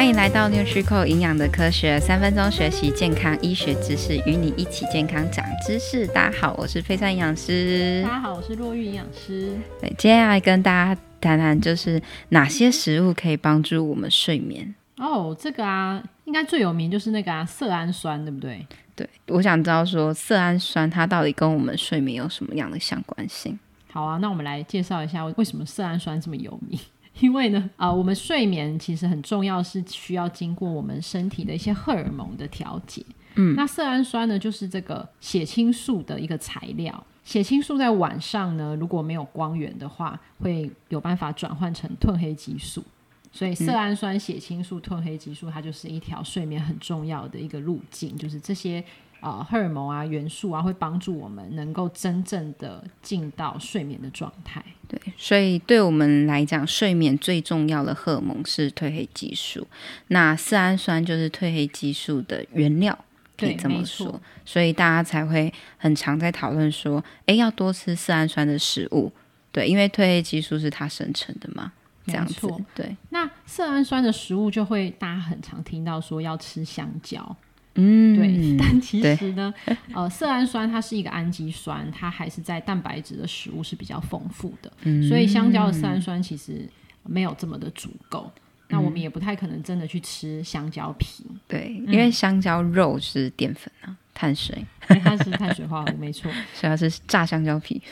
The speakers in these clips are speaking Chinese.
欢迎来到 NutriCore 营养的科学，三分钟学习健康医学知识，与你一起健康长知识。大家好，我是飞山营养师。大家好，我是若玉营养师。对，接下来跟大家谈谈，就是哪些食物可以帮助我们睡眠。哦，这个啊，应该最有名就是那个啊，色氨酸，对不对？对，我想知道说色氨酸它到底跟我们睡眠有什么样的相关性？好啊，那我们来介绍一下为什么色氨酸这么有名。因为呢，啊、呃，我们睡眠其实很重要，是需要经过我们身体的一些荷尔蒙的调节。嗯，那色氨酸呢，就是这个血清素的一个材料。血清素在晚上呢，如果没有光源的话，会有办法转换成褪黑激素。所以色氨酸、血清素、褪黑激素，它就是一条睡眠很重要的一个路径，就是这些。啊、呃，荷尔蒙啊，元素啊，会帮助我们能够真正的进到睡眠的状态。对，所以对我们来讲，睡眠最重要的荷尔蒙是褪黑激素。那色氨酸就是褪黑激素的原料，可以这么说。所以大家才会很常在讨论说，哎，要多吃色氨酸的食物。对，因为褪黑激素是它生成的嘛，这样子。对，那色氨酸的食物就会大家很常听到说要吃香蕉。嗯，对，但其实呢，呃，色氨酸它是一个氨基酸，它还是在蛋白质的食物是比较丰富的，嗯，所以香蕉的色氨酸其实没有这么的足够，嗯。那我们也不太可能真的去吃香蕉皮，对，因为香蕉肉是淀粉啊，碳水，它是碳水化合物，没错，所以它是炸香蕉皮，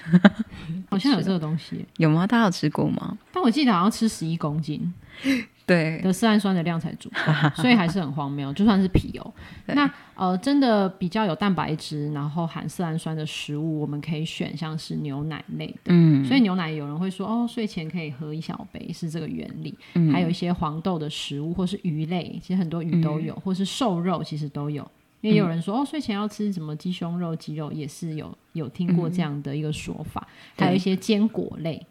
好像有这个东西，有吗？大家有吃过吗？但我记得好像吃十一公斤。对的色氨酸的量才足够，所以还是很荒谬。就算是皮油，那呃真的比较有蛋白质，然后含色氨酸的食物，我们可以选像是牛奶类的。嗯，所以牛奶有人会说哦，睡前可以喝一小杯，是这个原理。嗯，还有一些黄豆的食物，或是鱼类，其实很多鱼都有，嗯、或是瘦肉其实都有。因为有人说哦，睡前要吃什么鸡胸肉、鸡肉，也是有有听过这样的一个说法。嗯、还有一些坚果类，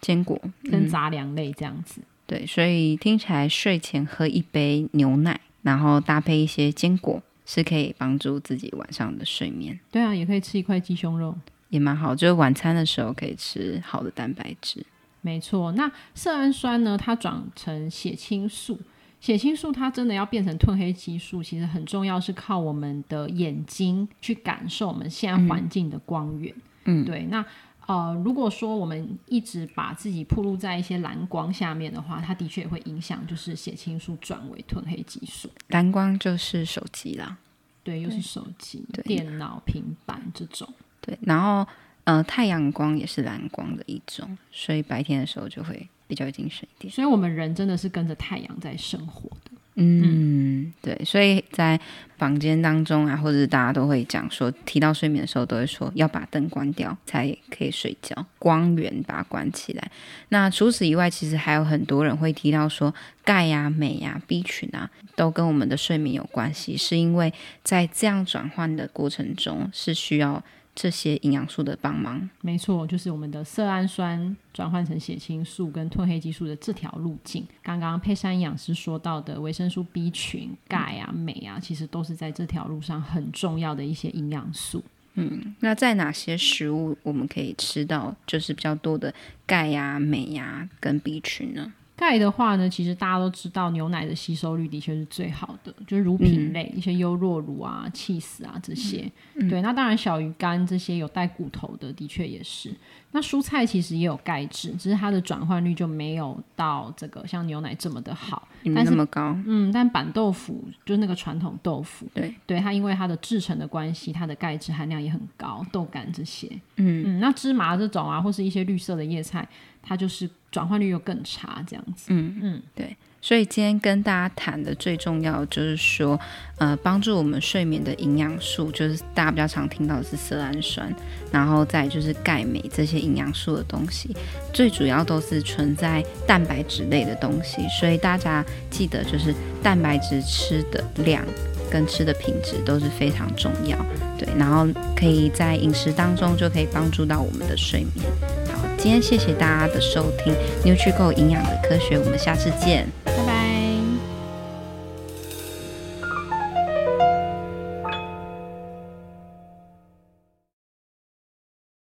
坚果跟杂粮类这样子。对，所以听起来睡前喝一杯牛奶，然后搭配一些坚果，是可以帮助自己晚上的睡眠。对啊，也可以吃一块鸡胸肉，也蛮好。就是晚餐的时候可以吃好的蛋白质。没错，那色氨酸呢？它转成血清素，血清素它真的要变成褪黑激素，其实很重要，是靠我们的眼睛去感受我们现在环境的光源。嗯，对，那。呃，如果说我们一直把自己暴露在一些蓝光下面的话，它的确也会影响，就是血清素转为褪黑激素。蓝光就是手机啦，对，又是手机、电脑、平板这种。对，然后呃，太阳光也是蓝光的一种，所以白天的时候就会比较精神一点。所以我们人真的是跟着太阳在生活的。嗯，对，所以在房间当中啊，或者是大家都会讲说，提到睡眠的时候，都会说要把灯关掉才可以睡觉，光源把它关起来。那除此以外，其实还有很多人会提到说，钙呀、镁呀、B 群啊，都跟我们的睡眠有关系，是因为在这样转换的过程中是需要。这些营养素的帮忙，没错，就是我们的色氨酸转换成血清素跟褪黑激素的这条路径。刚刚佩珊营养师说到的维生素 B 群、钙啊、镁啊，其实都是在这条路上很重要的一些营养素。嗯，那在哪些食物我们可以吃到，就是比较多的钙呀、镁呀跟 B 群呢？钙的话呢，其实大家都知道，牛奶的吸收率的确是最好的，就是乳品类，嗯、一些优酪乳啊、气死啊这些、嗯。对，那当然小鱼干这些有带骨头的，的确也是。那蔬菜其实也有钙质，只是它的转换率就没有到这个像牛奶这么的好，但是那么高。嗯，但板豆腐就是那个传统豆腐，对对，它因为它的制成的关系，它的钙质含量也很高。豆干这些，嗯嗯，那芝麻这种啊，或是一些绿色的叶菜。它就是转换率又更差，这样子。嗯嗯，对。所以今天跟大家谈的最重要就是说，呃，帮助我们睡眠的营养素，就是大家比较常听到的是色氨酸，然后再就是钙、镁这些营养素的东西，最主要都是存在蛋白质类的东西。所以大家记得，就是蛋白质吃的量跟吃的品质都是非常重要。对，然后可以在饮食当中就可以帮助到我们的睡眠。今天谢谢大家的收听 n u t r i g o 营养的科学，我们下次见。